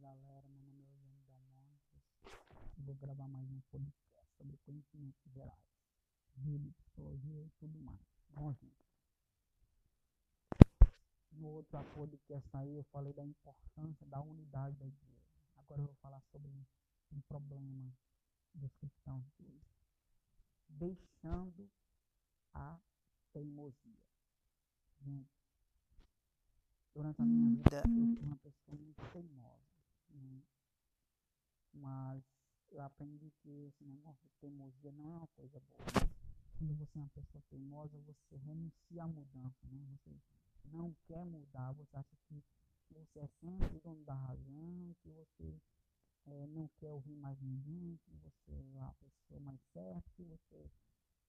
Galera, meu nome é Eugênio Dalmontes. Vou gravar mais um podcast sobre conhecimentos gerais, vida, psicologia e tudo mais. Bom, gente. No outro podcast aí eu falei da importância da unidade da igreja. Agora eu vou falar sobre um problema dos cristãos de hoje. Deixando a teimosia. Gente, durante a minha vida eu fui uma pessoa muito teimosa. Mas eu aprendi que esse negócio de teimosia não é uma coisa boa. Quando você é uma pessoa teimosa, você renuncia à mudança. Né? Você não quer mudar, você acha que você é sempre dono da razão, que você é, não quer ouvir mais ninguém, que você é a pessoa mais certa, que você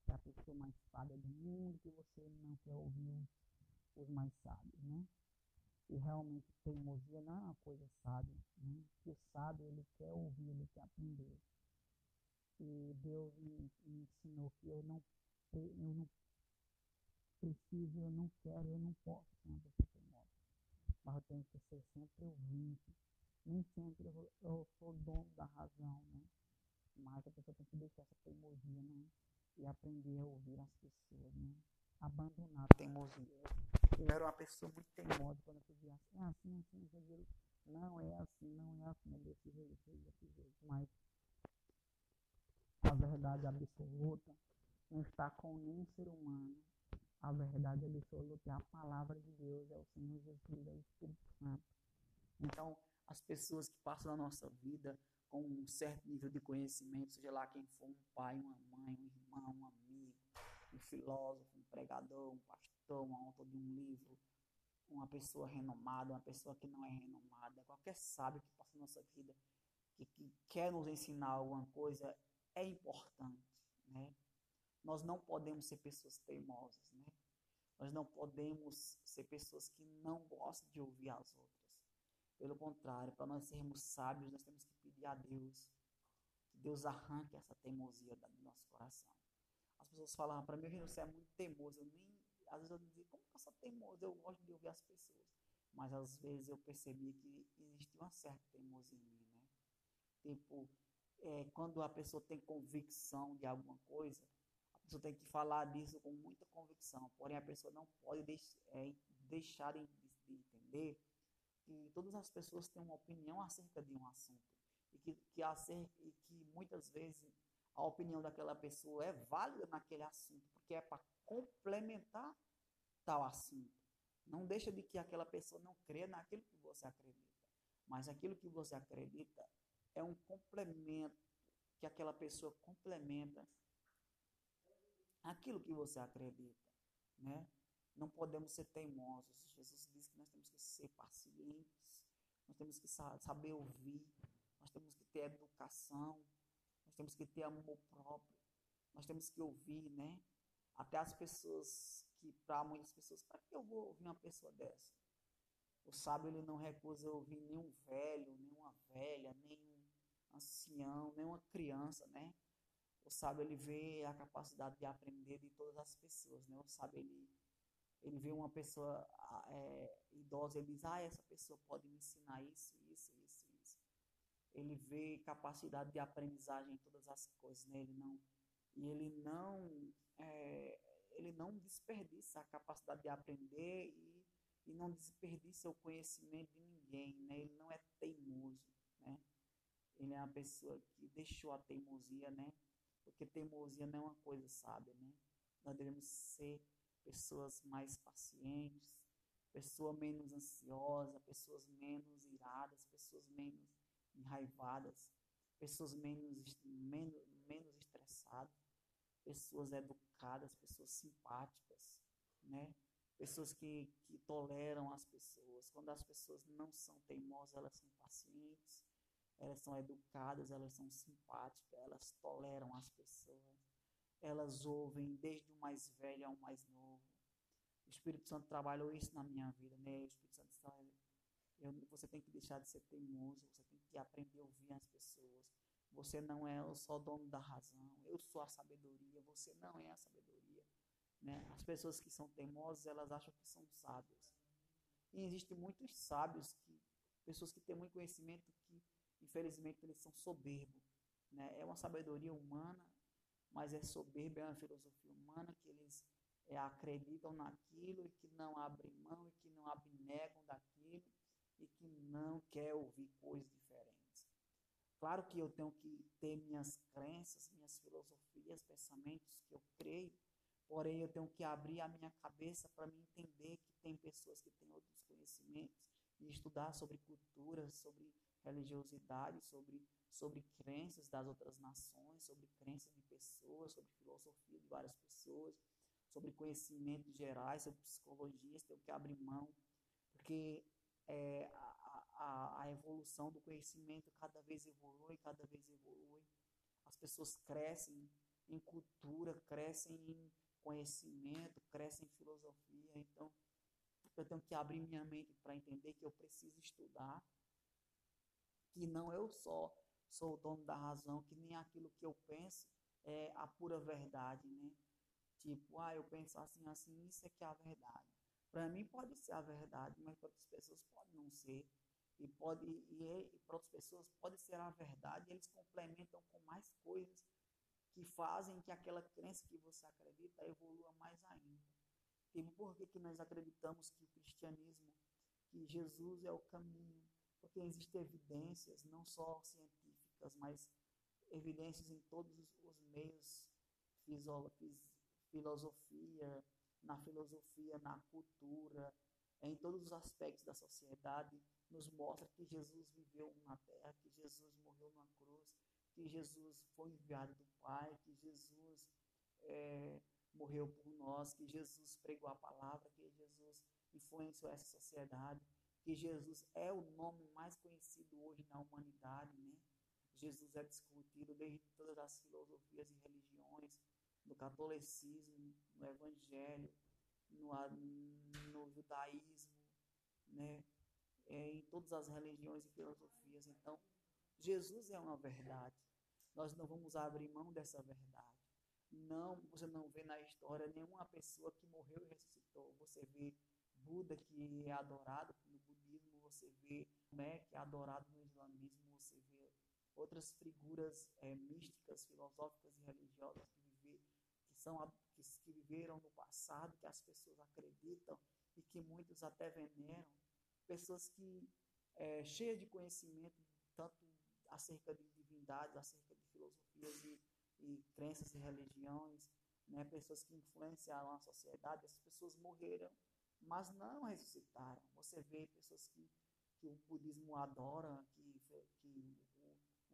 é a pessoa mais sábia do mundo, que você não quer ouvir os mais sábios, né? E realmente teimosia não é uma coisa sábia, né? Ele quer ouvir, ele quer aprender. E Deus me, me ensinou que eu não, eu não preciso, eu não quero, eu não posso ser uma pessoa teimosa. Mas eu tenho que ser sempre ouvinte. Nem sempre eu, eu sou dono da razão, né? Mas a pessoa tem que deixar essa teimosia, né? E aprender a ouvir as pessoas, né? Abandonar a teimosia. Eu era uma pessoa muito teimosa quando eu dizia assim, é assim, assim, assim, não é assim, não é assim, é desse jeito, desse jeito. Mas a verdade absoluta não está com nenhum ser humano. A verdade absoluta é a palavra de Deus, é o Senhor Jesus, é o Espírito Santo. Então, as pessoas que passam na nossa vida com um certo nível de conhecimento, seja lá quem for, um pai, uma mãe, um irmão, um amigo, um filósofo, um pregador, um pastor, um autor de um livro, uma pessoa renomada, uma pessoa que não é renomada, qualquer sábio que passa na nossa vida, que, que quer nos ensinar alguma coisa, é importante, né? Nós não podemos ser pessoas teimosas, né? Nós não podemos ser pessoas que não gostam de ouvir as outras. Pelo contrário, para nós sermos sábios, nós temos que pedir a Deus que Deus arranque essa teimosia do nosso coração. As pessoas falavam para mim, você é muito teimoso. Eu nem, às vezes eu dizia, como que eu sou teimoso? Eu gosto de ouvir as pessoas. Mas às vezes eu percebi que existe uma certa teimosia em mim, né? Tipo, é, quando a pessoa tem convicção de alguma coisa, pessoa tem que falar disso com muita convicção. Porém, a pessoa não pode deix é, deixar de, de, entender que todas as pessoas têm uma opinião acerca de um assunto. E que, que, acerca, e que muitas vezes a opinião daquela pessoa é válida naquele assunto, porque é para complementar tal assunto. Não deixa de que aquela pessoa não crê naquilo que você acredita. Mas aquilo que você acredita é um complemento que aquela pessoa complementa aquilo que você acredita, né? Não podemos ser teimosos. Jesus disse que nós temos que ser pacientes, nós temos que saber ouvir, nós temos que ter educação, nós temos que ter amor próprio, nós temos que ouvir, né? Até as pessoas que, para muitas pessoas, para que eu vou ouvir uma pessoa dessa? O sábio ele não recusa ouvir nenhum velho, nenhuma velha, nenhum ancião, nenhuma criança, né? O sábio ele vê a capacidade de aprender de todas as pessoas, né? O sábio ele ele vê uma pessoa é, idosa, ele diz, ah, essa pessoa pode me ensinar isso, isso, isso, isso. Ele vê capacidade de aprendizagem em todas as coisas, né? Ele não e ele não é, ele não desperdiça a capacidade de aprender e, e não desperdiça o conhecimento de ninguém, né? Ele não é teimoso, né? Ele é uma pessoa que deixou a teimosia, né? porque teimosia não é uma coisa sábia, né? Nós devemos ser pessoas mais pacientes, pessoas menos ansiosas, pessoas menos iradas, pessoas menos enraivadas, pessoas menos, menos, menos estressadas, pessoas educadas, pessoas simpáticas, né? Pessoas que, que toleram as pessoas. Quando as pessoas não são teimosas, elas são pacientes, elas são educadas, elas são simpáticas, elas toleram as pessoas, elas ouvem desde o mais velho ao mais novo. O Espírito Santo trabalhou isso na minha vida, né? O Espírito Santo está, você tem que deixar de ser teimoso, você tem que aprender a ouvir as pessoas. Você não é só dono da razão, eu sou a sabedoria, você não é a sabedoria. Né? As pessoas que são teimosas, elas acham que são sábios. E existem muitos sábios que pessoas que têm muito conhecimento que, infelizmente, eles são soberbos. Né? É uma sabedoria humana, mas é soberba, é uma filosofia humana que eles é, acreditam naquilo e que não abrem mão e que não abnegam daquilo e que não quer ouvir coisas diferentes. Claro que eu tenho que ter minhas crenças, minhas filosofias, pensamentos que eu creio, porém eu tenho que abrir a minha cabeça para me entender que tem pessoas que têm outros conhecimentos e estudar sobre cultura, sobre religiosidade, sobre, sobre crenças das outras nações, sobre crenças de pessoas, sobre filosofia de várias pessoas, sobre conhecimentos gerais, sobre psicologia, tenho que abrir mão, porque é, a, a, a evolução do conhecimento cada vez evolui, cada vez evolui. As pessoas crescem em cultura, crescem em conhecimento, crescem em filosofia. Então, eu tenho que abrir minha mente para entender que eu preciso estudar, que não eu só sou o dono da razão, que nem aquilo que eu penso é a pura verdade, né? Tipo, ah, eu penso assim, assim, isso é que é a verdade. Para mim pode ser a verdade, mas para outras pessoas pode não ser. E, pode, e, e para outras pessoas pode ser a verdade, e eles complementam com mais coisas que fazem que aquela crença que você acredita evolua mais ainda. Tipo, por que, que nós acreditamos que o cristianismo, que Jesus é o caminho? Porque existem evidências, não só científicas, mas evidências em todos os meios filosofia, na filosofia, na cultura, em todos os aspectos da sociedade, nos mostra que Jesus viveu na terra, que Jesus morreu na cruz, que Jesus foi enviado do Pai, que Jesus é, morreu por nós, que Jesus pregou a palavra, que Jesus influenciou essa sociedade, que Jesus é o nome mais conhecido hoje na humanidade, né? Jesus é discutido desde todas as filosofias e religiões, no catolicismo, no evangelho, no, no judaísmo, né? É, em todas as religiões e filosofias. Então, Jesus é uma verdade. Nós não vamos abrir mão dessa verdade. Não, você não vê na história nenhuma pessoa que morreu e ressuscitou. Você vê Buda que é adorado no budismo, você vê Maomé que é adorado no islamismo, você vê outras figuras é, místicas, filosóficas e religiosas que são que, que viveram no passado, que as pessoas acreditam e que muitos até veneram, pessoas que é, cheias de conhecimento tanto acerca de divindades, acerca de filosofias e, e crenças e religiões, né, pessoas que influenciaram a sociedade, essas pessoas morreram, mas não ressuscitaram. Você vê pessoas que, que o budismo adora, que, que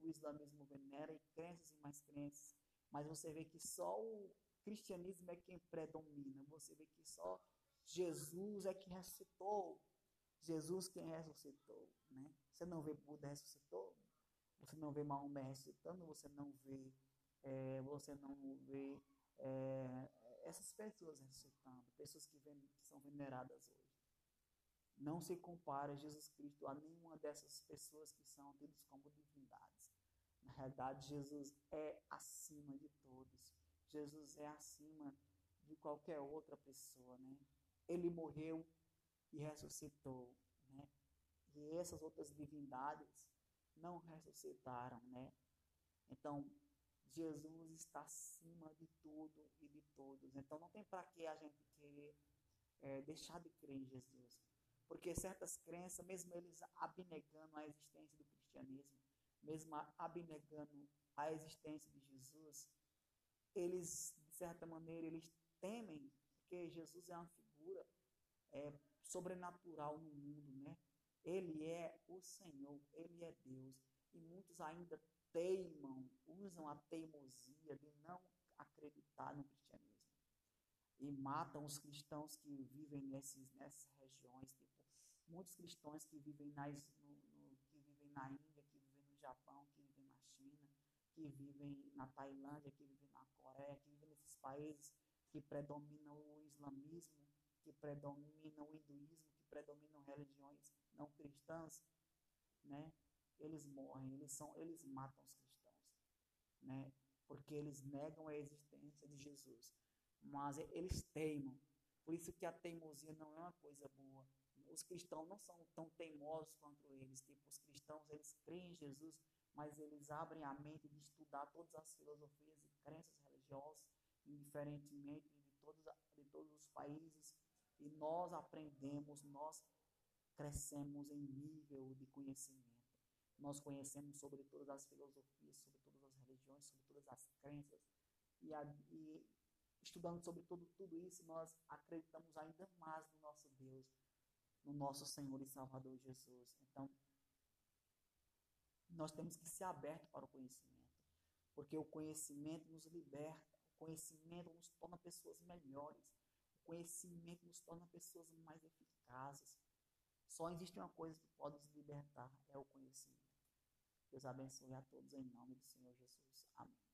o, o islamismo venera, e crenças e mais crenças, mas você vê que só o cristianismo é quem predomina. Você vê que só Jesus é quem ressuscitou. Jesus quem ressuscitou, né? Você não vê Buda ressuscitou, você não vê Maomé ressuscitando, você não vê, é, você não vê é, essas pessoas ressuscitando, pessoas que, que são veneradas hoje. Não se compara Jesus Cristo a nenhuma dessas pessoas que são tidas como divindades. Na realidade, Jesus é acima de todos. Jesus é acima de qualquer outra pessoa, né? Ele morreu e ressuscitou, né? E essas outras divindades não ressuscitaram, né? Então, Jesus está acima de tudo e de todos. Então, não tem para que a gente querer é, deixar de crer em Jesus. Porque certas crenças, mesmo eles abnegando a existência do cristianismo, mesmo abnegando a existência de Jesus, eles, de certa maneira, eles temem, porque Jesus é uma figura é, sobrenatural no mundo, né? Ele é o Senhor, Ele é Deus. E muitos ainda teimam, usam a teimosia de não acreditar no cristianismo. E matam os cristãos que vivem nesses, nessas regiões. Tipo, muitos cristãos que vivem, nas, no, no, que vivem na Índia, que vivem no Japão, que vivem na China, que vivem na Tailândia, que vivem na Coreia, que vivem nesses países que predominam o islamismo, que predominam o hinduísmo, que predominam religiões não cristãs, né? Eles morrem, eles são, eles matam os cristãos, né? Porque eles negam a existência de Jesus. Mas eles teimam. Por isso que a teimosia não é uma coisa boa. os cristãos não são tão teimosos quanto eles. Tipo, os cristãos, eles creem em Jesus, mas eles abrem a mente de estudar todas as filosofias e crenças religiosas, indiferentemente de todos, de todos os países, e nós aprendemos, nós crescemos em nível de conhecimento. Nós conhecemos sobre todas as filosofias, sobre todas as religiões, sobre todas as crenças, e, a, e estudando sobre tudo, tudo isso, nós acreditamos ainda mais no nosso Deus, no nosso Senhor e Salvador Jesus. Então, nós temos que ser abertos para o conhecimento, porque o conhecimento nos liberta, o conhecimento nos torna pessoas melhores, conhecimento nos torna pessoas mais eficazes. Só existe uma coisa que pode nos libertar, é o conhecimento. Deus abençoe a todos em nome do Senhor Jesus. Amém.